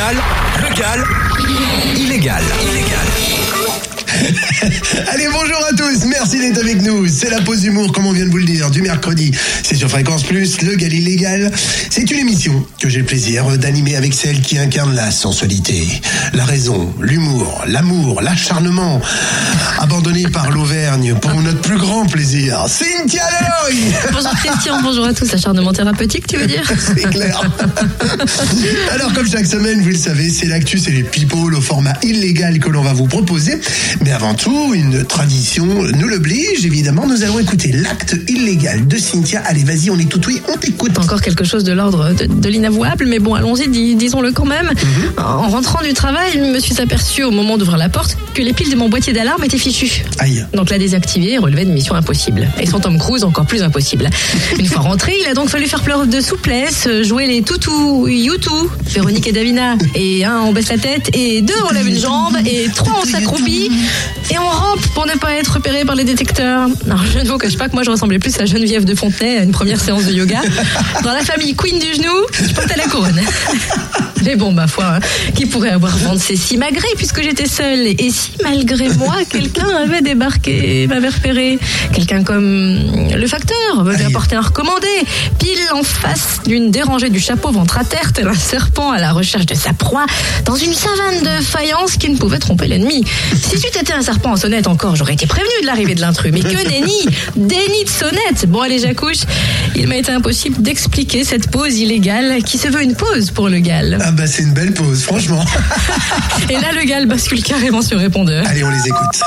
Légal, légal, illégal. Illégal. Allez, bonjour à tous, merci d'être avec nous. C'est la pause d'humour, comme on vient de vous le dire, du mercredi. C'est sur Fréquence Plus, le Gal illégal. C'est une émission que j'ai le plaisir d'animer avec celle qui incarne la sensualité, la raison, l'humour, l'amour, l'acharnement. Abandonnée par l'Auvergne pour notre plus grand plaisir, Cynthia Leroy Bonjour Christian, bonjour à tous. Acharnement thérapeutique, tu veux dire? C'est clair. Alors, comme chaque semaine, vous le savez, c'est l'actu, c'est les people au format illégal que l'on va vous proposer. Mais avant tout, une tradition nous l'oblige, évidemment. Nous allons écouter l'acte illégal de Cynthia. Allez, vas-y, on est tout oui, on t'écoute. Encore quelque chose de l'ordre de, de l'inavouable, mais bon, allons-y, dis- disons-le quand même. En rentrant du travail, je me suis aperçu au moment d'ouvrir la porte que les piles de mon boîtier d'alarme étaient fichues. Aïe. Donc la désactiver relevait d'une mission impossible. Et son Tom Cruise encore plus impossible. Une fois rentré, il a donc fallu faire preuve de souplesse, jouer les toutous, youtou, Véronique et Davina. Et un, on baisse la tête, et deux, on lève une jambe, et trois, on s'accroupit, et on rampe pour ne pas être repéré par les détecteurs. Alors je ne vous cache pas que moi je ressemblais plus à Geneviève de Fontenay à une première séance de yoga. Dans la famille Queen du genou, je portais la couronne. Mais bon, ma foi, hein, qui pourrait avoir ces si magré puisque j'étais seule Et si, malgré moi, quelqu'un avait débarqué et m'avait repéré Quelqu'un comme le facteur m'avait apporté un recommandé, pile en face d'une dérangée du chapeau ventre à terre, tel un serpent à la recherche de sa proie, dans une savane de faïence qui ne pouvait tromper l'ennemi. Si tu étais un serpent en sonnette encore, j'aurais été prévenu de l'arrivée de l'intrus. Mais que nenni Déni de sonnette Bon, allez, j'accouche. Il m'a été impossible d'expliquer cette pause illégale qui se veut une pause pour le gal. Ah bah c'est une belle pause, franchement. Et là, le gal bascule carrément sur répondeur. Allez, on les écoute.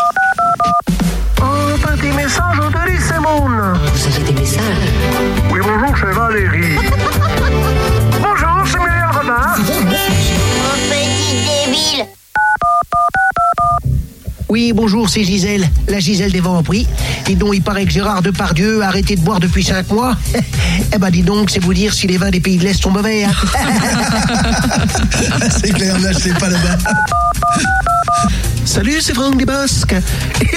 Un petit message. Vous avez des messages Oui, bonjour, c'est Valérie. Oui, bonjour, c'est Gisèle, la Gisèle des vents en prix. Et donc, il paraît que Gérard Depardieu a arrêté de boire depuis 5 mois. eh ben, dis donc, c'est vous dire si les vins des pays de l'Est sont mauvais. hein. c'est clair, n'achetez pas là-bas. Salut, c'est Franck Dubosc.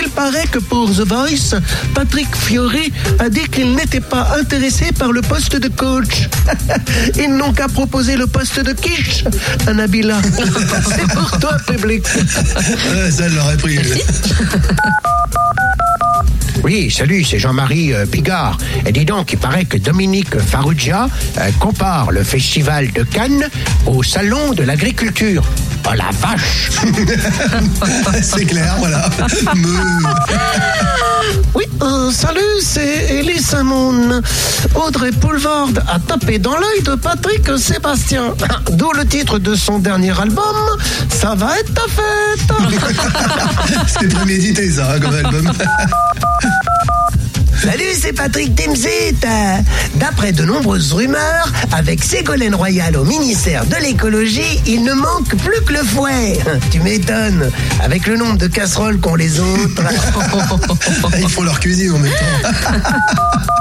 Il paraît que pour The Voice, Patrick Fiori a dit qu'il n'était pas intéressé par le poste de coach. Ils n'ont qu'à proposer le poste de quiche, Nabila. c'est pour toi, public. Ouais, ça l'aurait pris. Oui, salut, c'est Jean-Marie euh, Bigard. Et dis donc, il paraît que Dominique Farrugia euh, compare le festival de Cannes au salon de l'agriculture. Oh la vache c'est clair, voilà. Me- Oui, euh, salut, c'est Elie Simon. Audrey Poulvard a tapé dans l'œil de Patrick Sébastien. D'où le titre de son dernier album, Ça va être ta fête c'est prémédité, ça, hein, comme album. Salut, c'est Patrick Timsit. Euh, D'après de nombreuses rumeurs, avec Ségolène Royal au ministère de l'écologie, il ne manque plus que le fouet. Tu m'étonnes. Avec le nombre de casseroles qu'ont les autres. Ils font leur cuisine en même temps.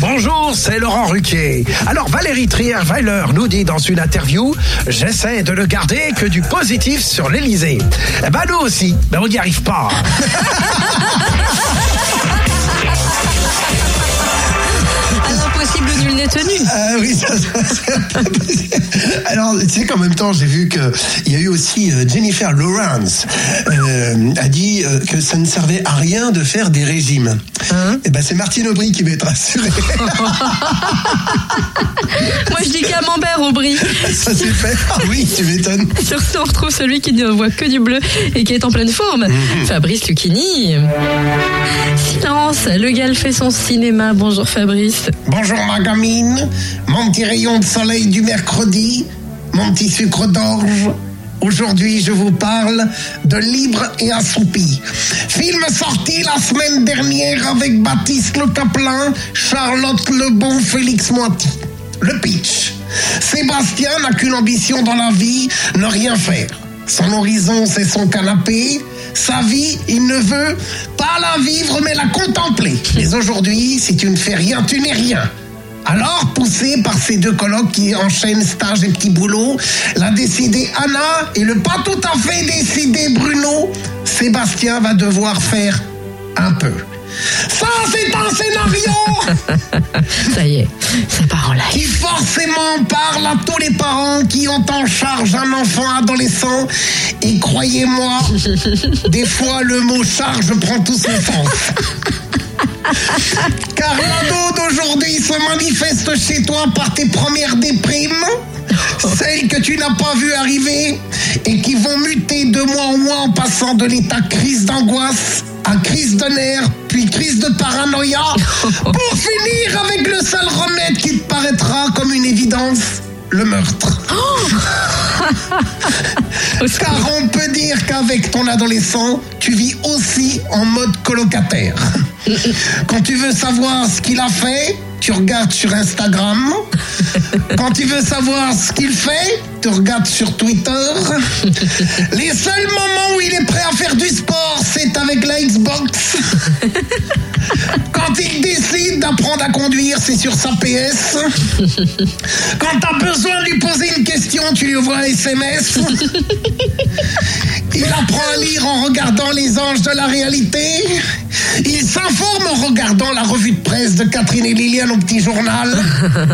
Bonjour, c'est Laurent Ruquier. Alors Valérie Trierweiler nous dit dans une interview J'essaie de ne garder que du positif sur l'Elysée. Eh ben nous aussi, mais on n'y arrive pas. Ah oui, ça, ça, c'est pas possible. Alors, tu sais qu'en même temps, j'ai vu qu'il y a eu aussi euh, Jennifer Lawrence euh, a dit euh, que ça ne servait à rien de faire des régimes. Et ben, c'est Martine Aubry qui va être rassurée. Moi, je dis camembert au brie. ça c'est fait. Ah oui, tu m'étonnes. Surtout, on retrouve celui qui ne voit que du bleu et qui est en pleine forme. Fabrice Lucchini. Silence, le gal fait son cinéma. Bonjour Fabrice. Bonjour ma mon petit rayon de soleil du mercredi, mon petit sucre d'orge. Aujourd'hui, je vous parle de Libre et Assoupi. Film sorti la semaine dernière avec Baptiste Le Caplin, Charlotte Lebon, Félix Moiti. Le pitch. Sébastien n'a qu'une ambition dans la vie, ne rien faire. Son horizon, c'est son canapé. Sa vie, il ne veut pas la vivre, mais la contempler. Mais aujourd'hui, si tu ne fais rien, tu n'es rien. Alors, poussé par ces deux colocs qui enchaînent stage et petit boulot, la décidée Anna et le pas tout à fait décidé Bruno, Sébastien va devoir faire un peu. Ça, c'est un scénario Ça y est, ça part en qui forcément parle à tous les parents qui ont en charge un enfant adolescent. Et croyez-moi, des fois le mot charge prend tout son sens. Car d'aujourd'hui se manifeste chez toi par tes premières déprimes, celles que tu n'as pas vues arriver et qui vont muter de mois en mois en passant de l'état crise d'angoisse à crise de nerfs, puis crise de paranoïa, pour finir avec le seul remède qui te paraîtra comme une évidence, le meurtre. Car on peut dire qu'avec ton adolescent, tu vis aussi en mode colocataire. Quand tu veux savoir ce qu'il a fait, tu regardes sur Instagram. Quand tu veux savoir ce qu'il fait, tu regardes sur Twitter. Les seuls moments où il est prêt à faire du sport, c'est avec la Xbox. Quand il décide d'apprendre à conduire, c'est sur sa PS. Quand tu as besoin de lui poser une question, tu lui envoies un SMS. Il apprend à lire en regardant les anges de la réalité. Il s'informe en regardant la revue de presse de Catherine et Liliane au petit journal.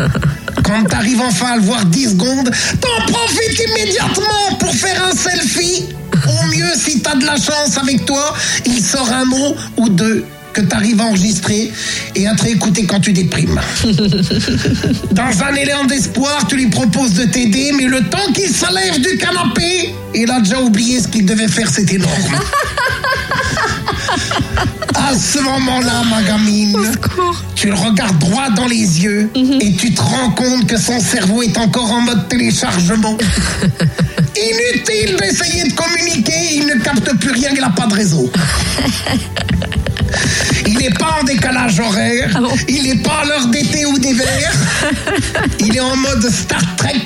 Quand t'arrives enfin à le voir 10 secondes, t'en profites immédiatement pour faire un selfie. Au mieux, si t'as de la chance avec toi, il sort un mot ou deux que t'arrives à enregistrer et à te réécouter quand tu déprimes. Dans un élan d'espoir, tu lui proposes de t'aider, mais le temps qu'il se lève du canapé, il a déjà oublié ce qu'il devait faire, c'est énorme. À ce moment-là, ma gamine, tu le regardes droit dans les yeux et tu te rends compte que son cerveau est encore en mode téléchargement. Inutile d'essayer de communiquer, il ne capte plus rien, il n'a pas de réseau. Il n'est pas en décalage horaire, Ah bon il n'est pas à l'heure d'été ou d'hiver, il est en mode Star Trek,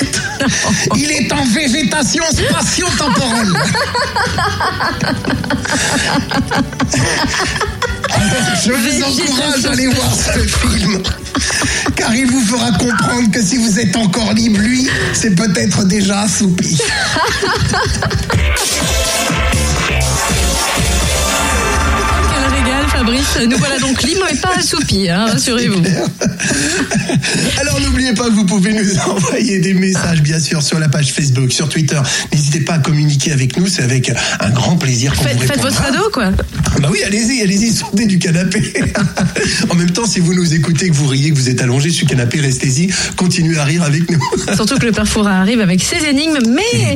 il est en végétation spatio-temporelle. Je vous encourage à aller voir ce film. Car il vous fera comprendre que si vous êtes encore libre, lui, c'est peut-être déjà assoupi. Fabrice. Nous voilà donc libres mais pas assoupis, hein, rassurez-vous. Alors n'oubliez pas que vous pouvez nous envoyer des messages bien sûr sur la page Facebook, sur Twitter. N'hésitez pas à communiquer avec nous, c'est avec un grand plaisir qu'on vous Faites, faites votre ado, quoi. Bah oui, allez-y, allez-y, sortez du canapé. en même temps, si vous nous écoutez, que vous riez, que vous êtes allongé sur le canapé, restez-y, continuez à rire avec nous. Surtout que le père Fouras arrive avec ses énigmes, mais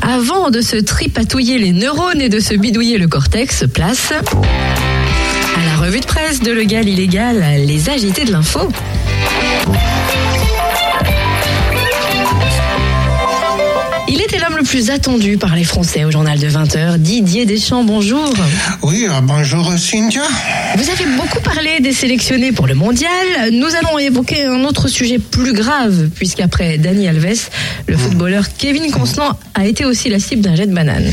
avant de se tripatouiller les neurones et de se bidouiller le cortex, place à la revue de presse de Legal Illégal, les agités de l'info. Le plus attendu par les Français au journal de 20h. Didier Deschamps, bonjour. Oui, euh, bonjour Cynthia. Vous avez beaucoup parlé des sélectionnés pour le mondial. Nous allons évoquer un autre sujet plus grave, puisqu'après Dani Alves, le footballeur Kevin Constant a été aussi la cible d'un jet de banane.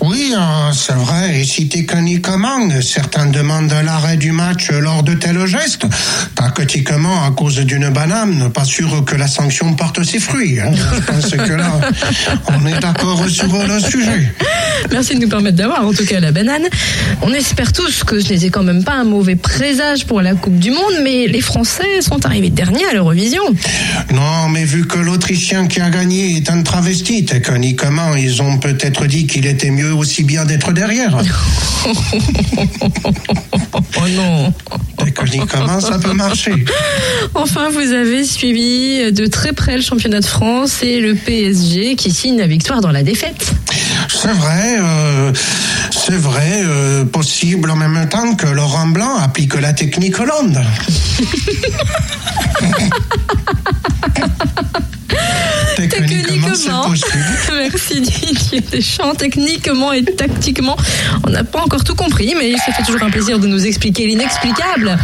Oui, euh, c'est vrai, et si t'es connu commande, certains demandent l'arrêt du match lors de tels gestes. Tactiquement, à cause d'une banane, pas sûr que la sanction porte ses fruits. hein. Je pense que là, on est d'accord sur le sujet. Merci de nous permettre d'avoir en tout cas la banane. On espère tous que ce n'était quand même pas un mauvais présage pour la Coupe du Monde, mais les Français sont arrivés derniers à l'Eurovision. Non, mais vu que l'Autrichien qui a gagné est un travesti, techniquement, ils ont peut-être dit qu'il était mieux aussi bien d'être derrière. Oh non Techniquement, ça peut marcher. Enfin, vous avez suivi de très près le championnat de France et le PSG qui signe la victoire dans la défaite. C'est vrai, euh, c'est vrai, euh, possible en même temps que Laurent Blanc applique la technique Hollande. Techniquement, possible. Merci Didier Deschamps. Techniquement et tactiquement, on n'a pas encore tout compris, mais ça fait toujours un plaisir de nous expliquer l'inexplicable.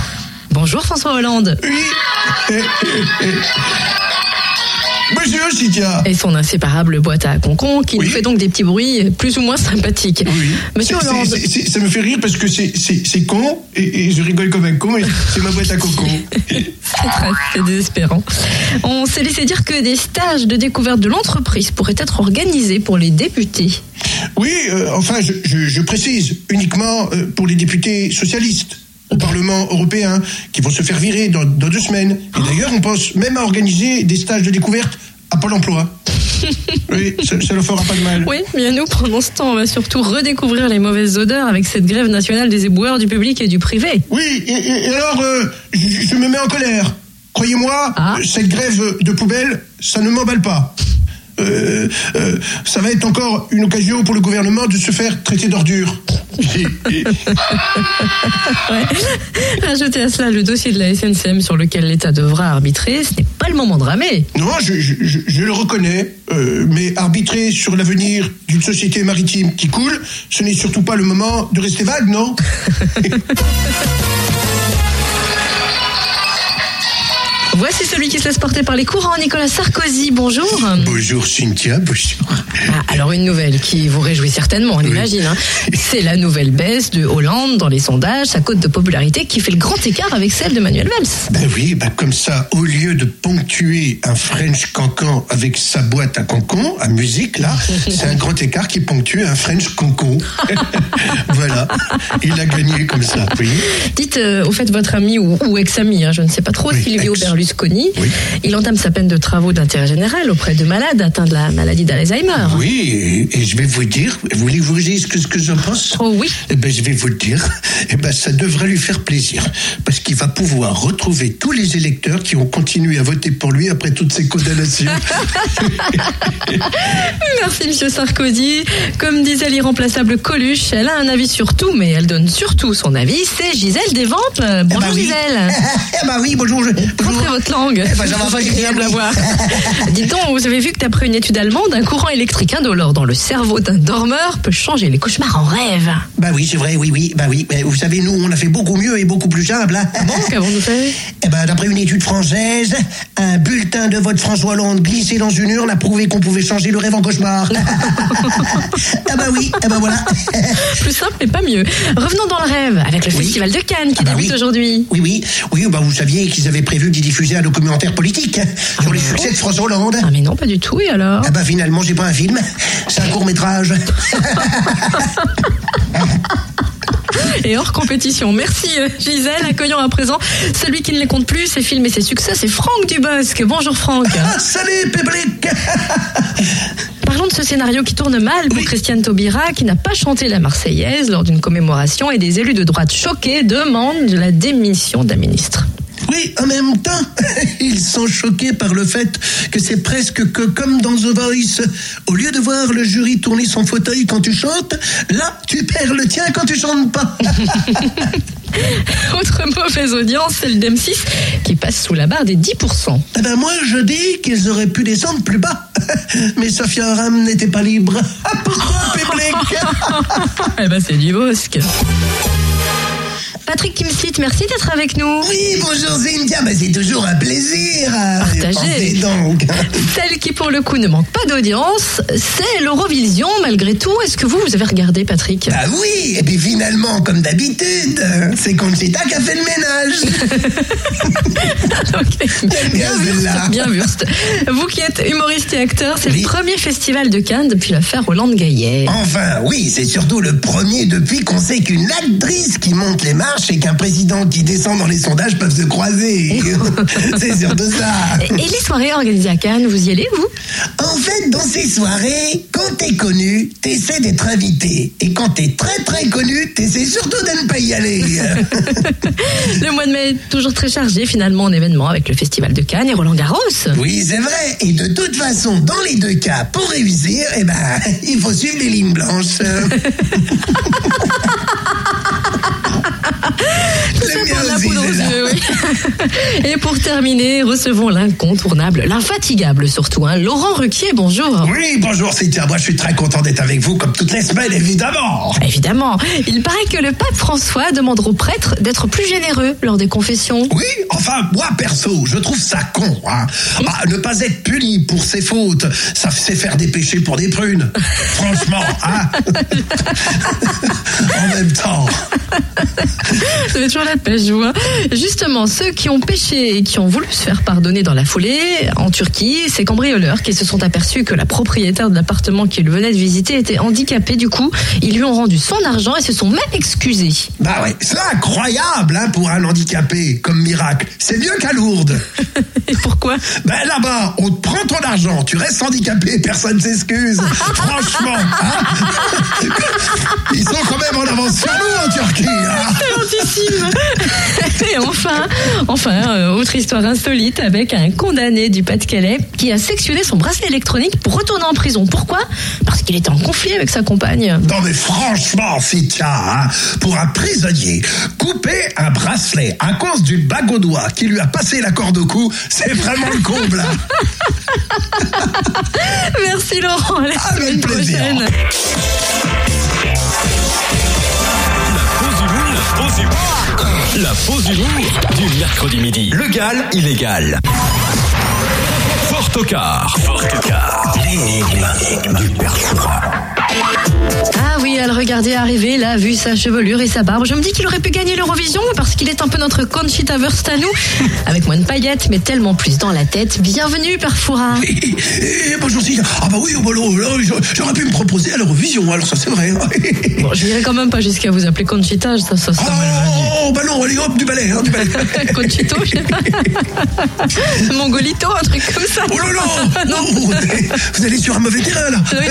Bonjour François Hollande. Monsieur Cynthia Et son inséparable boîte à concon qui Oui. nous fait donc des petits bruits plus ou moins sympathiques. Oui. Monsieur Hollande. ça me fait rire parce que c'est- con et, et je rigole comme un con, mais c'est ma boîte à coco. C'est désespérant. On s'est laissé dire que des stages de découverte de l'entreprise pourraient être organisés pour les députés. Oui, euh, enfin, je, je- je précise, uniquement euh, pour les députés socialistes. Au Parlement européen qui vont se faire virer dans, dans deux semaines. Et d'ailleurs, on pense même à organiser des stages de découverte à Pôle emploi. Oui, ça, leur fera pas de mal. Oui, bien nous, pendant ce temps, on va surtout redécouvrir les mauvaises odeurs avec cette grève nationale des éboueurs du public et du privé. Oui, et, alors, euh, je, je me mets en colère. Croyez-moi, Ah. cette grève de poubelle, ça ne m'emballe pas. Euh, euh, ça va être encore une occasion pour le gouvernement de se faire traiter d'ordure. Ajoutez à cela le dossier de la SNCM sur lequel l'État devra arbitrer, ce n'est pas le moment de ramer. Non, je, je- je- je le reconnais, euh, mais arbitrer sur l'avenir d'une société maritime qui coule, ce n'est surtout pas le moment de rester vague, non? Voici celui qui se laisse porter par les courants, Nicolas Sarkozy. Bonjour. Bonjour Cynthia, bonjour. Ah, alors une nouvelle qui vous réjouit certainement, on l'imagine. hein. C'est la nouvelle baisse de Hollande dans les sondages, sa cote de popularité qui fait le grand écart avec celle de Manuel Valls. Ben oui, ben comme ça, au lieu de ponctuer un French cancan avec sa boîte à cancan, à musique, là, c'est un grand écart qui ponctue un French cancan. voilà, il a gagné comme ça, oui. Dites euh, au fait votre ami ou, ou ex-ami, hein, je ne sais pas trop, Oui, Silvio ex. Berlusconi, Oui. il entame sa peine de travaux d'intérêt général auprès de malades atteints de la maladie d'Alzheimer. Oui, et, et je vais vous dire, voulez-vous que je vous dise ce que j'en pense Oh oui. Eh ben, je vais vous le dire. Eh ben, ça devrait lui faire plaisir. Parce qu'il va pouvoir retrouver tous les électeurs qui ont continué à voter pour lui après toutes ces condamnations. Merci Monsieur Sarkozy. Comme disait l'irremplaçable Coluche, elle a un avis sur tout, mais elle donne surtout son avis. C'est Gisèle Desventes. Euh, Bonjour bah oui. Gisèle. Eh ben oui, bonjour. bonjour. Votre langue. Eh pas C'est agréable à voir. Dites donc, vous avez vu que d'après une étude allemande, un courant électrique indolore dans le cerveau d'un dormeur peut changer les cauchemars en rêve. Bah oui, c'est vrai, oui, oui, bah oui. Mais vous savez, nous, on a fait beaucoup mieux et beaucoup plus simple. Hein. Bon, qu'avons-nous fait? Eh ben, d'après une étude française, un bulletin de vote François Hollande glissé dans une urne a prouvé qu'on pouvait changer le rêve en cauchemar. ah bah oui, eh ben voilà. Plus simple, mais pas mieux. Revenons dans le rêve avec le Oui. Festival de Cannes qui Ah bah débute oui. aujourd'hui. Oui, oui, oui, bah vous saviez qu'ils avaient prévu d'y diffuser un documentaire politique hein, sur les succès de François Hollande. Ah mais non, pas du tout, et alors Ah bah finalement, j'ai pas un film, c'est un court métrage. Et hors compétition. Merci euh, Gisèle. Accueillons à présent celui qui ne les compte plus, ses films et ses succès, c'est Franck Dubosc. Bonjour Franck. Ah, salut, public Parlons de ce scénario qui tourne mal pour Christiane Taubira, qui n'a pas chanté la Marseillaise lors d'une commémoration et des élus de droite choqués demandent la démission d'un ministre. Oui, en même temps, ils sont choqués par le fait que c'est presque que comme dans The Voice. Au lieu de voir le jury tourner son fauteuil quand tu chantes, là, tu perds le tien quand tu chantes pas. Autre mauvaise audience, celle d'M6, qui passe sous la barre des 10%. Eh ben moi, je dis qu'ils auraient pu descendre plus bas. Mais Sophia Aram n'était pas libre. Ah, pourquoi, public? Eh ben c'est du Bosque. Patrick Timsit, merci d'être avec nous. Oui, bonjour Cynthia, mais c'est toujours un plaisir. Partagez. Pensez donc. Celle qui, pour le coup, ne manque pas d'audience, c'est l'Eurovision, malgré tout. Est-ce que vous, vous avez regardé, Patrick? Bah oui, et puis finalement, comme d'habitude, c'est Conchita qui a fait le ménage. Ok. Bien là. bien vu. Vous qui êtes humoriste et acteur, c'est Oui. le premier festival de Cannes depuis l'affaire Hollande-Gaillet. Enfin, oui, c'est surtout le premier depuis qu'on sait qu'une actrice qui monte les marches et qu'un président qui descend dans les sondages peuvent se croiser. c'est surtout ça. Et et les soirées organisées à Cannes, vous y allez, vous? En fait, dans ces soirées, quand t'es connu, t'essaies d'être invité. Et quand t'es très très connu, t'essaies surtout de ne pas y aller. Le mois de mai est toujours très chargé, finalement, en événements avec le festival de Cannes et Roland Garros. oui, c'est vrai. Et de toute façon, dans les deux cas, pour réussir, eh ben, il faut suivre les lignes blanches. Et pour terminer, recevons l'incontournable, l'infatigable surtout, hein, Laurent Ruquier, bonjour. Oui, bonjour Cynthia. Moi, je suis très content d'être avec vous, comme toutes les semaines, évidemment. Évidemment, il paraît que le pape François demande aux prêtres d'être plus généreux lors des confessions. Oui, enfin, moi, perso, je trouve ça con. Hein. Ah, ne pas être puni pour ses fautes, ça c'est faire des péchés pour des prunes. Franchement, hein. en même temps. Vous avez toujours la pêche, je vois. Justement, ceux qui ont péché et qui ont voulu se faire pardonner dans la foulée. En Turquie, ces cambrioleurs qui se sont aperçus que la propriétaire de l'appartement qu'ils venaient de visiter était handicapée. Du coup, ils lui ont rendu son argent et se sont même excusés. Bah ouais, c'est incroyable hein, pour un handicapé, comme miracle. C'est mieux qu'à Lourdes. Et pourquoi? Ben là-bas, on te prend ton argent, tu restes handicapé, personne s'excuse. Franchement, hein Ils sont quand même en avance sur nous en Turquie. hein. Et enfin, enfin, euh, autre histoire insolite avec un condamné du Pas-de-Calais qui a sectionné son bracelet électronique pour retourner en prison. Pourquoi? Parce qu'il était en conflit avec sa compagne. Non mais franchement, Fitia, hein, pour un prisonnier, couper un bracelet à cause d'une bague au doigt qui lui a passé la corde au cou, c'est vraiment le comble. hein. Merci Laurent, à la Avec plaisir. prochaine. La pause humour du mercredi midi. Legal, illégal. Fort au quart. Fort au. L'énigme du. Ah oui, à le regarder arriver, là, vu sa chevelure et sa barbe, je me dis qu'il aurait pu gagner l'Eurovision parce qu'il est un peu notre Conchita Wurst à nous, avec moins de paillettes, mais tellement plus dans la tête. Bienvenue, Père Fouras. Et, et- et bonjour, ah bah oui, oh bah j'aurais pu me proposer à l'Eurovision, alors ça c'est vrai. hein. Bon, je n'irai quand même pas jusqu'à vous appeler Conchita, ça, ça, ça Oh, bah non, allez hop, du balai, hein, du balai. Conchito, je sais pas. Mongolito, un truc comme ça. Oh là là Non. Vous allez sur un mauvais terrain là Oui,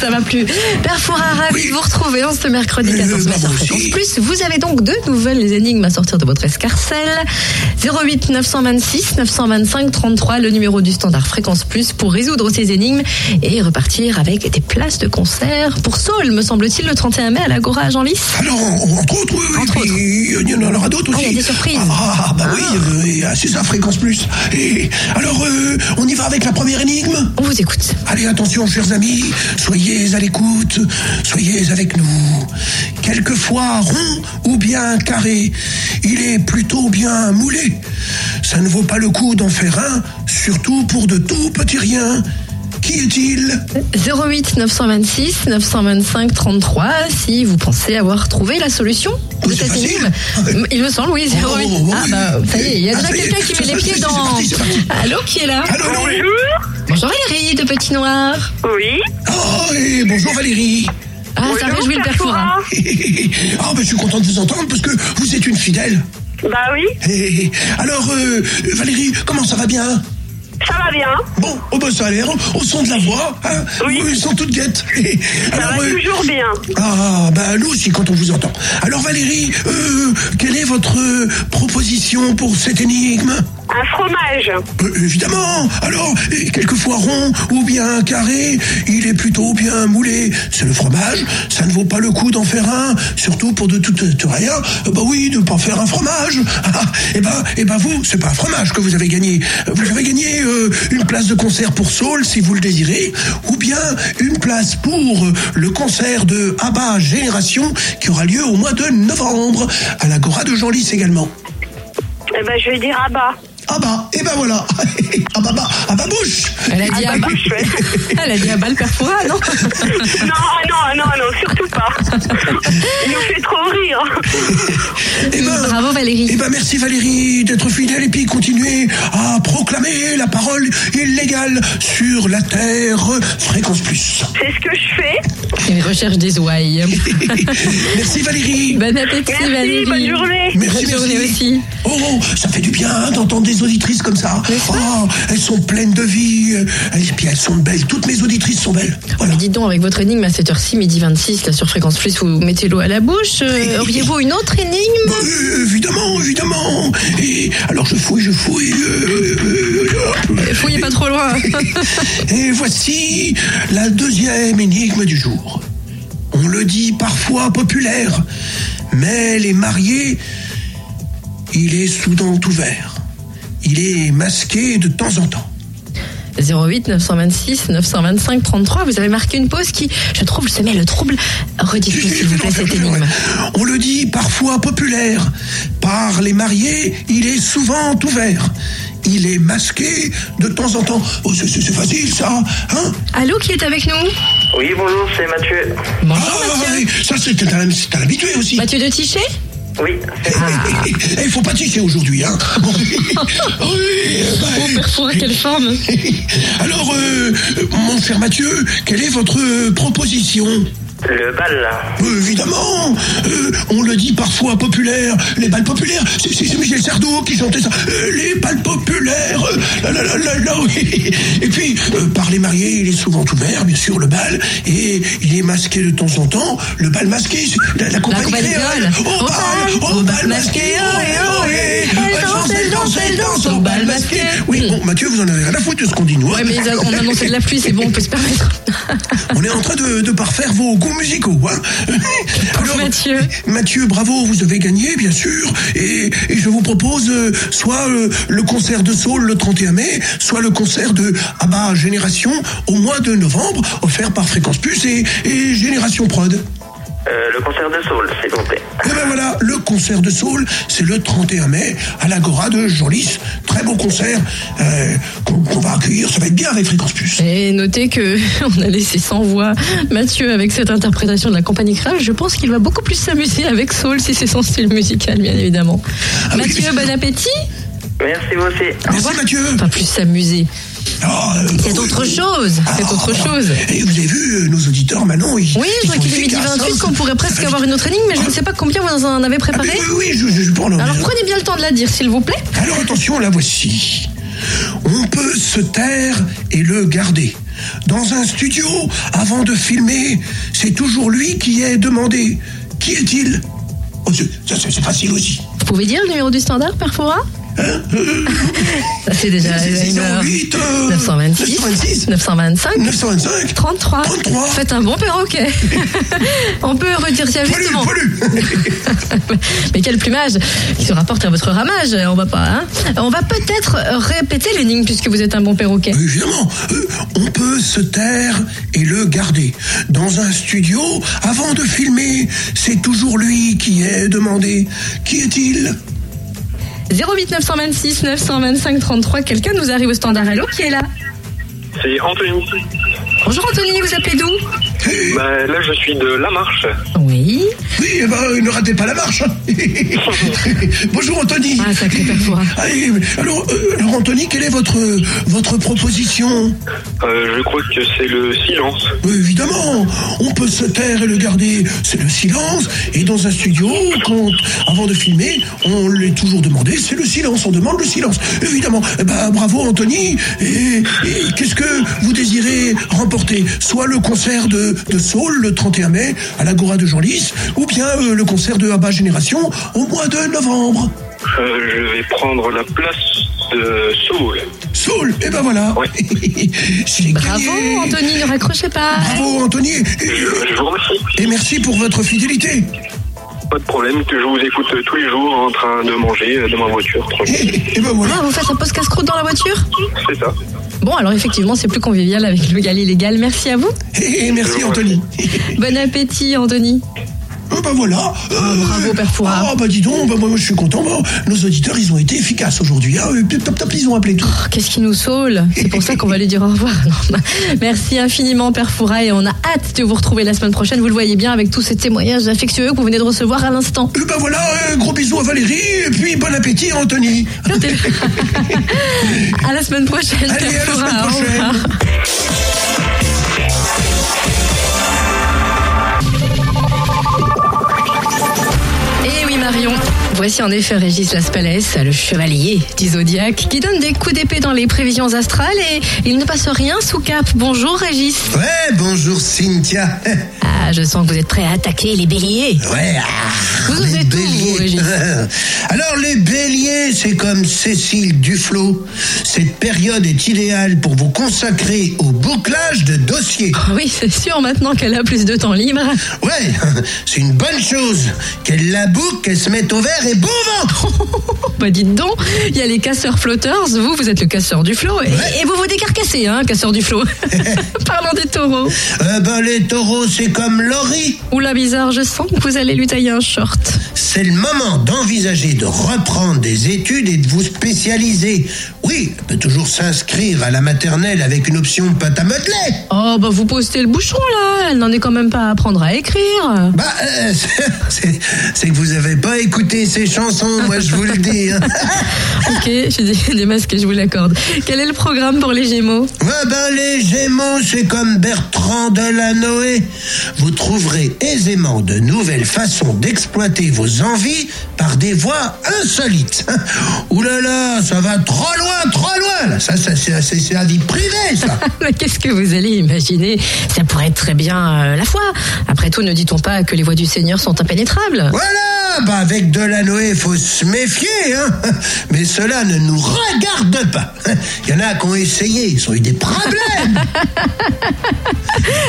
ça, va plus. Père Fouras, ravi Oui. de vous retrouver en ce mercredi Euh, 14 mai sur aussi. Plus. Vous avez donc deux nouvelles énigmes à sortir de votre escarcelle. 08 926 925 33, le numéro du standard Fréquence Plus pour résoudre ces énigmes et repartir avec des places de concert pour Saul, me semble-t-il, le 31 mai à l'Agora à Genlis. Alors, en- entre autres, oui, Entre puis, il y en aura d'autres Ah, aussi. il y a des surprises. Ah, ah, bah oui, euh, ah, c'est ça, Fréquence Plus. Et alors, euh, on y va avec la première énigme? On vous écoute. Allez, attention, chers amis, soyez à l'écoute, soyez avec nous. Quelquefois rond ou bien carré, il est plutôt bien moulé. Ça ne vaut pas le coup d'en faire un, surtout pour de tout petits riens. Qui est-il 08 926 925 33 si vous pensez avoir trouvé la solution de cette énigme. Il me semble, oui, 08. Oh, oh, ah oui. bah, ça y est, il y a Ah, déjà quelqu'un qui met les pieds dans... parti, parti. Allô, qui est là Allô, allô Bonjour Valérie de Petit Noir. Oui. Oh, et bonjour Valérie Ah, ça Bonjour, réjouit le Fouras. Ah, ben, je suis content de vous entendre parce que vous êtes une fidèle. Bah oui, Et alors, euh, Valérie, comment ça va bien? Ça va bien. Bon, oh ben ça a l'air, au son de la voix, hein, Oui. ils sont toutes guettes. Et Ça va euh, toujours bien. ah, bah nous aussi quand on vous entend. Alors Valérie, euh, quelle est votre euh, proposition pour cette énigme? Un fromage. Euh, Évidemment. Alors, quelquefois rond ou bien carré, il est plutôt bien moulé. C'est le fromage. Ça ne vaut pas le coup d'en faire un, surtout pour de tout, rien. Euh, Bah oui, de pas faire un fromage. Ah, et ben, et ben vous, c'est pas un fromage que vous avez gagné. Vous avez gagné euh, une place de concert pour Saul, si vous le désirez, ou bien une place pour euh, le concert de Abba Génération qui aura lieu au mois de novembre à l'Agora de Genlis également. Eh ben, je vais dire bas. Ah bah, et ben voilà. ah bah, bah, ah bah bouche. Elle a dit Ah à bah, bas. chouette. Elle a dit à bas le père Fouras, non Non, ah non, non, non, surtout pas. Il nous fait trop rire. Eh ben, Bravo Valérie. eh ben merci Valérie d'être fidèle et puis continuer à proclamer la parole illégale sur la terre fréquence plus. C'est ce que je fais. Une recherche des ouailles. merci Valérie. Bon appétit Merci, Valérie. bonne journée. Merci, Bonne journée merci. aussi. Oh, ça fait du bien d'entendre des auditrices comme ça. Oh, elles sont pleines de vie. Et puis elles sont belles. Toutes mes auditrices sont belles. Voilà. Mais dites donc, avec votre énigme à 7h6, midi 26, là sur Fréquence Plus, vous mettez l'eau à la bouche. Euh, Auriez-vous une autre énigme Euh, évidemment, évidemment. Et alors je fouille, je fouille. euh, Fouillez pas trop loin. Et voici la deuxième énigme du jour. On le dit parfois populaire, mais les mariés, il est soudain ouvert. Il est masqué de temps en temps. 08 926 925 33, vous avez marqué une pause qui, je trouve, semait le trouble. Redites-nous s'il vous plaît cette énigme. On le dit parfois populaire. Par les mariés, il est souvent ouvert. Il est masqué de temps en temps. Oh, c'est- facile, ça. Hein Allô, qui est avec nous? Oui, bonjour, c'est Mathieu. Bonjour Ah, Mathieu. oui, ça, c'est un, c'est un habitué aussi. Mathieu de Tichet? Oui, c'est ça. Eh, Il faut pas ticher aujourd'hui, hein. Oui, bah, Perfora, quelle forme Alors, euh, mon cher Mathieu, quelle est votre euh, proposition? Le bal, là. Euh, Évidemment, euh, on le dit parfois populaire, les balles populaires, c'est c'est Michel Sardou qui chantait ça, Euh, les balles populaires, euh, là, là, là, là, là, oui. Et puis, euh, par les mariés, il est souvent ouvert, bien sûr, le bal, et il est masqué de temps en temps, le bal masqué, la, la compagnie compagnie créole, au bal, au bal masqué, oh, oh, eh. Elle danse, elle danse, elle danse au bal masqué. Oui, bon, Mathieu, vous en avez rien à foutre de ce qu'on dit, nous. hein. Ouais, mais on a annoncé de la pluie, c'est bon, on peut se permettre. On est en train de, de parfaire vos goûts musicaux. Hein Mathieu. Mathieu, bravo, vous avez gagné, bien sûr. Et, et je vous propose euh, soit euh, le concert de Soul le 31 mai, soit le concert de Abba Génération au mois de novembre, offert par Fréquence Plus et, et Génération Prod. Euh, le concert de Soul, s'il vous plaît. Et ben voilà, le concert de Soul, c'est le 31 mai à l'Agora de Jolis. Très beau concert euh, qu'on va accueillir. Ça va être bien avec Fréquence Plus. Et notez que on a laissé sans voix Mathieu avec cette interprétation de la compagnie Crave. Je pense qu'il va beaucoup plus s'amuser avec Soul si c'est son style musical, bien évidemment. Ah oui. Mathieu, bon appétit. Merci, vous aussi. Merci Mathieu. Pas plus s'amuser. Ah, C'est autre chose. C'est Ah, autre chose. Et vous avez vu, euh, nos auditeurs, maintenant, ils. Oui, je crois qu'il est midi efficaces, 28, hein. qu'on pourrait presque avoir une autre énigme, mais je ne sais pas combien vous en avez Ah, préparé. oui, oui, je, je, je prends le- Alors prenez bien le temps de la dire, s'il vous plaît. Alors attention, la voici. On peut se taire et le garder. Dans un studio, avant de filmer, c'est toujours lui qui est demandé. Qui est-il? Oh, c'est- facile aussi. Vous pouvez dire le numéro du standard, Perfora? Ça c'est déjà c'est une heure. 08, euh, 926, 926, 925, 925. 33. 33. Faites un bon perroquet. On peut redire ça Poilu, justement. poilu. Mais quel plumage qui se rapporte à votre ramage. On va pas. Hein on va peut-être répéter l'énigme puisque vous êtes un bon perroquet. Évidemment, euh, on peut se taire et le garder. Dans un studio, avant de filmer, c'est toujours lui qui est demandé. Qui est-il? 08 926 925 33. Quelqu'un nous arrive au standard. Allô, qui est là? C'est Anthony. Bonjour Anthony, vous appelez d'où? Bah, là, je suis de La Marche. Oui. Oui, eh ben, ne ratez pas la marche. Bonjour Anthony. Ah, sacré Perfora. Allez, alors, euh, alors, Anthony, quelle est votre, votre proposition Euh, je crois que c'est le silence. Euh, Évidemment, on peut se taire et le garder, c'est le silence. Et dans un studio, quand, avant de filmer, on l'est toujours demandé, c'est le silence, on demande le silence. Évidemment, eh ben, bravo Anthony. Et, et qu'est-ce que vous désirez remporter? Soit le concert de, de Soul le 31 mai à l'Agora de Genlis, ou bien euh, le concert de Abba Génération au mois de novembre. Euh, je vais prendre la place de Soul. Soul, et ben voilà. Ouais. Bravo gagné. Anthony, ne raccrochez pas. Bravo Anthony. Et, Je, je vous remercie. et merci pour votre fidélité. Pas de problème, que je vous écoute tous les jours en train de manger euh, dans ma voiture, tranquille. Et ben voilà. Ah, vous faites la pause casse-croûte dans la voiture? C'est ça. Bon, alors effectivement, c'est plus convivial avec le gal illégal. Merci à vous. Et merci Anthony. Bon appétit, Anthony. Ah bah voilà. Euh, bravo, Père Fouras. Ah bah dis donc, bah, moi, moi, je suis content. Nos auditeurs, ils ont été efficaces aujourd'hui. Hein. Top, top, ils ont appelé tout. Oh, Qu'est-ce qui nous saoule C'est pour ça qu'on va lui dire au revoir. Non, bah, Merci infiniment, Père Foura, et on a hâte de vous retrouver la semaine prochaine. Vous le voyez bien avec tous ces témoignages affectueux que vous venez de recevoir à l'instant. Euh, bah voilà, euh, gros bisous à Valérie et puis bon appétit à Anthony. À la semaine prochaine, Allez, Père à la Foura. semaine prochaine. Voici en effet Régis Laspalès, le chevalier du Zodiaque, qui donne des coups d'épée dans les prévisions astrales et il ne passe rien sous cap. Bonjour Régis. Ouais, bonjour Cynthia. Ah, je sens que vous êtes prêt à attaquer les béliers. Ouais, ah, Vous les tout, Régis. Alors les béliers, c'est comme Cécile Duflot. Cette période est idéale pour vous consacrer au bouclage de dossiers. Oui, c'est sûr maintenant qu'elle a plus de temps libre. Ouais, c'est une bonne chose. Qu'elle la boucle, qu'elle se mette au vert et bon ventre. Bah dites donc, il y a les casseurs flotteurs, vous, vous êtes le casseur du flot. Et, et vous vous décarcassez, hein, casseur du flot. Parlons des taureaux. Euh, ben, les taureaux, c'est comme Laurie. Oula bizarre, je sens que vous allez lui tailler un short. c'est le moment d'envisager de reprendre des études et de vous spécialiser. Oui, on peut toujours s'inscrire à la maternelle avec une option pâte à modeler. Oh, bah vous postez le bouchon là, elle n'en est quand même pas à apprendre à écrire. Bah, euh, c'est que vous avez pas écouté ces chansons, moi je vous le dis. hein. ok, je suis dé- démasquée, je vous l'accorde. Quel est le programme pour les Gémeaux? Ouais, ben les Gémeaux, c'est comme Bertrand Delanoë. Vous trouverez aisément de nouvelles façons d'exploiter vos envies par des voies insolites. Ouh là là, ça va trop loin, trop loin. là. Ça, ça c'est la vie privée, ça. Mais qu'est-ce que vous allez imaginer? Ça pourrait être très bien euh, la foi. Après tout, ne dit-on pas que les voies du Seigneur sont impénétrables? Voilà, bah avec Delanoë, faut se méfier, hein. Mais cela ne nous regarde pas. Il y en a qui ont essayé, ils ont eu des problèmes.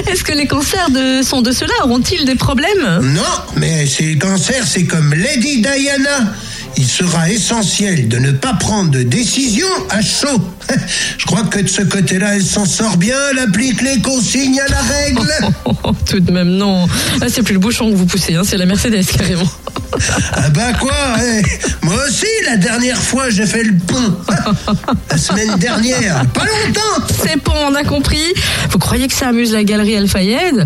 Est-ce que les cancers de, sont de cela? Auront-ils des problèmes? Non, mais ces cancers, c'est comme Lady Diana. Il sera essentiel de ne pas prendre de décision à chaud. Je crois que de ce côté-là, elle s'en sort bien, elle applique les consignes à la règle. Oh, Tout de même, non. Là, c'est plus le bouchon que vous poussez, hein, c'est la Mercedes carrément. Ah bah quoi eh, Moi aussi, la dernière fois, j'ai fait le pont. La semaine dernière, pas longtemps. C'est bon, on a compris. Vous croyez que ça amuse la galerie Alfayed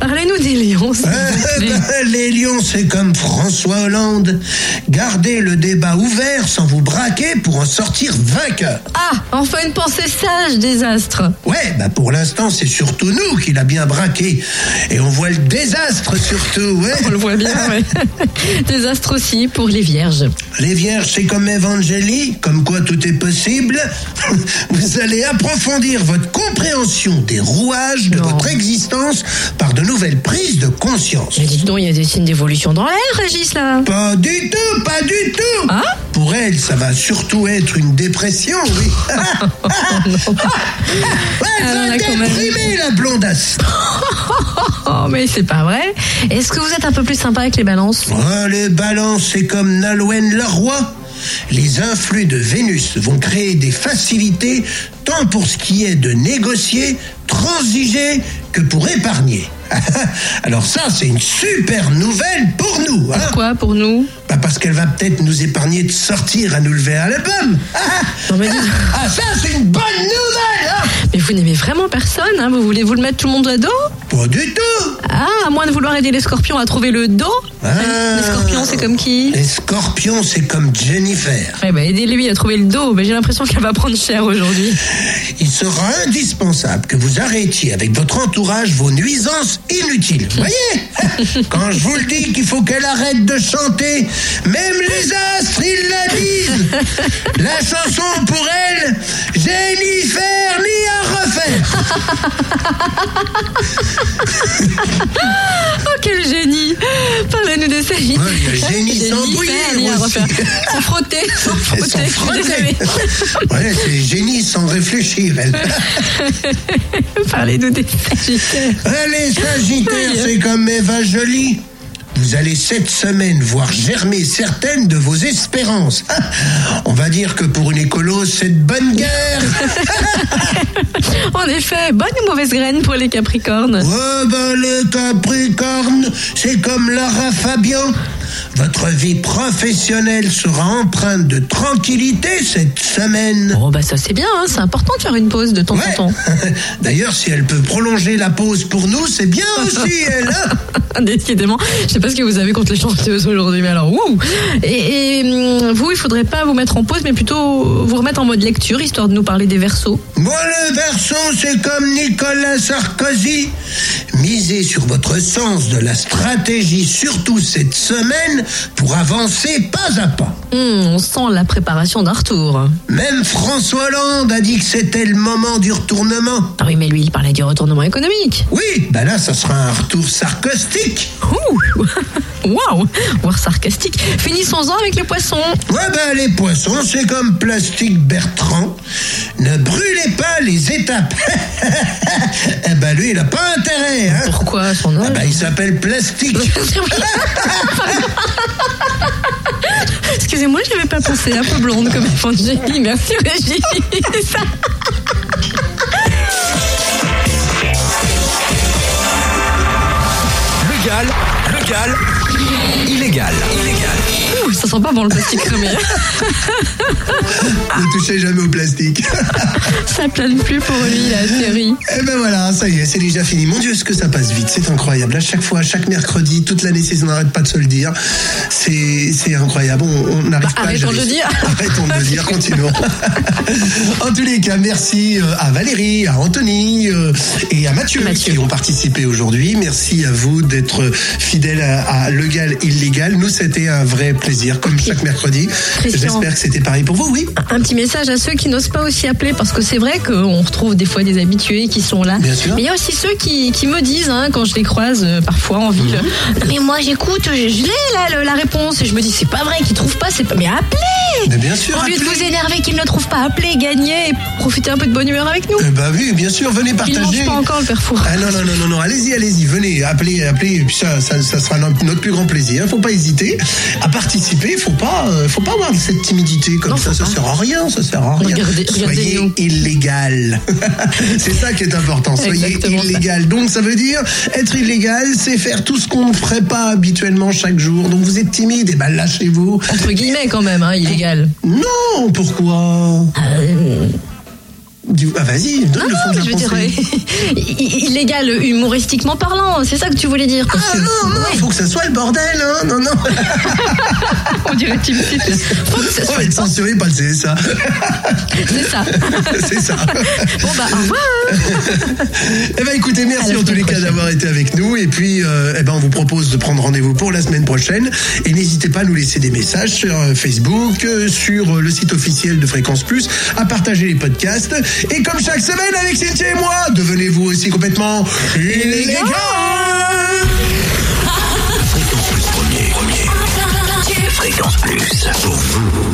Parlez-nous des lions, Eh ben, les lions, c'est comme François Hollande. Gardez le débat ouvert sans vous braquer pour en sortir vainqueur. Ah, enfin une pensée sage, désastre. Ouais, bah pour l'instant, c'est surtout nous qu'il a bien braqué. Et on voit le désastre surtout, ouais. On le voit bien, ouais. Désastre aussi pour les vierges. Les vierges, c'est comme Evangélie, comme quoi tout est possible. Vous allez approfondir votre compréhension des rouages de Non. votre existence par de nouvelles prises de conscience. Mais dites donc, il y a des signes d'évolution dans l'air, Régis, là. Pas du tout, pas du tout. Hein Pour elle, ça va surtout être une dépression, oui. Elle Ah, va là, quand même. déprimer, la blondasse. Oh, mais c'est pas vrai. Est-ce que vous êtes un peu plus sympa avec les balances? Oh, les balances, c'est comme Nolwenn Leroy. Les influx de Vénus vont créer des facilités tant pour ce qui est de négocier, transiger que pour épargner. Alors ça, c'est une super nouvelle pour nous. Hein. Quoi pour nous? Bah, parce qu'elle va peut-être nous épargner de sortir à nous lever à l'album. Non, mais, dites- Ah, ça, c'est une bonne nouvelle hein. Mais vous n'aimez vraiment personne, hein. Vous voulez vous le mettre tout le monde à dos? Pas du tout Ah, à moins de vouloir aider les scorpions à trouver le dos Ah. Les scorpions, c'est comme qui? Les scorpions, c'est comme Jennifer. Eh ben, aidez-lui à trouver le dos. Ben, j'ai l'impression qu'elle va prendre cher aujourd'hui. Il sera indispensable que vous arrêtiez avec votre entourage vos nuisances inutiles. Vous voyez? Quand je vous le dis qu'il faut qu'elle arrête de chanter, même les astres, ils la disent. La chanson pour elle, faire ni à refaire. Oh, quel génie Parlez-nous des séries. Ouais, il y a génie sans refaire. Sans frotter, sans frotter. Sans frotter. Ouais, c'est génie sans réfléchir, elle. Parlez-nous des sagittaires. Allez, Sagittaire, c'est comme Eva Jolie. Vous allez cette semaine voir germer certaines de vos espérances. On va dire que pour une écolo, c'est de bonne guerre. En effet, bonne ou mauvaise graine pour les capricornes Oh ben le Capricorne, c'est comme Lara Fabian. Votre vie professionnelle sera empreinte de tranquillité cette semaine. Bon, bah ça c'est bien, hein, c'est important de faire une pause de temps en temps. D'ailleurs, si elle peut prolonger la pause pour nous, c'est bien aussi, elle. hein. Décidément, je sais pas ce que vous avez contre les chanteuses aujourd'hui, mais alors, wouh Et, et, hum, vous, il faudrait pas vous mettre en pause, mais plutôt vous remettre en mode lecture, histoire de nous parler des versos. Moi, le verso, c'est comme Nicolas Sarkozy. Misez sur votre sens de la stratégie, surtout cette semaine, pour avancer pas à pas. Hum, on sent la préparation d'un retour. Même François Hollande a dit que c'était le moment du retournement. Ah oui, mais lui, il parlait du retournement économique. Oui, ben là, ça sera un retour sarcastique. Ouh Waouh Voire sarcastique. Finissons-en avec les poissons. Ouais, ben les poissons, c'est comme Plastique Bertrand. Ne brûlez pas les étapes. eh ben lui, il a pas intérêt, hein. Pourquoi son Ah âge ben, il s'appelle Plastique. Excusez-moi, j'avais pas pensé un peu blonde comme Evangélie. Merci Régis. Le Gall, le Gall, Illégal. Illégal. Ça sent pas bon le plastique cramé. Ne touchez jamais au plastique. ça plane plus pour lui, la série. Et ben voilà, ça y est, c'est déjà fini. Mon Dieu, ce que ça passe vite, c'est incroyable. À chaque fois, chaque mercredi, toute l'année, c'est- on n'arrête pas de se le dire. C'est incroyable. On n'arrive Bah, pas à arrêtons de le dire. Arrêtons de le dire, continuons. en tous les cas, merci euh, à Valérie, à Anthony euh, et à Mathieu, Mathieu. qui ont participé aujourd'hui. Merci à vous d'être fidèles à, à Legal Illégal. Nous, c'était un vrai plaisir, comme chaque mercredi. J'espère que c'était pareil pour vous, oui. Un petit message à ceux qui n'osent pas aussi appeler, parce que c'est vrai qu'on retrouve des fois des habitués qui sont là. Bien sûr. Mais il y a aussi ceux qui, qui me disent, hein, quand je les croise euh, parfois en ville, Mhm. Mais moi j'écoute, je, je l'ai là, le- la réponse. Et je me dis, c'est pas vrai qu'ils trouvent pas, c'est pas. Mais appelez Mais bien sûr. Au lieu de vous énerver qu'ils ne trouvent pas, appelez, gagnez et profitez un peu de bonne humeur avec nous. Eh ben oui, bien sûr, venez Il partager. ne mange pas encore le père Fouras. Ah non, non, non, non, non, allez-y, allez-y, venez, appelez, appelez, et puis ça, ça, ça sera notre, notre plus grand plaisir. Faut pas hésiter à participer, faut pas, euh, faut pas avoir cette timidité comme Non, ça, ça pas. sert à rien, ça sert à rien. Regardez- Soyez illégal. c'est ça qui est important, soyez Exactement ça. illégal. Donc ça veut dire, être illégal, c'est faire tout ce qu'on ne ferait pas habituellement chaque jour. Donc vous êtes timide, et ben lâchez-vous. Entre guillemets quand même, hein, illégal. Non, pourquoi? Du- Ah vas-y, donne Non, le fond non, de la je veux dire, euh, illégal humoristiquement parlant, c'est ça que tu voulais dire. Ah que- non, non, Ouais, faut que ça soit le bordel, hein, non, non. on dirait Tim. Faut que ça On soit- va être censuré par le CSA. C'est ça. C'est ça. Bon bah au revoir. Eh ben écoutez, merci en tous les cas d'avoir été avec nous. Et puis, euh, eh ben, on vous propose de prendre rendez-vous pour la semaine prochaine. Et n'hésitez pas à nous laisser des messages sur euh, Facebook, euh, sur le site officiel de Fréquence Plus, à partager les podcasts. Et comme chaque semaine avec Cynthia et moi, devenez-vous aussi complètement illégal Fréquence plus, premier, premier. Fréquence plus, pour vous.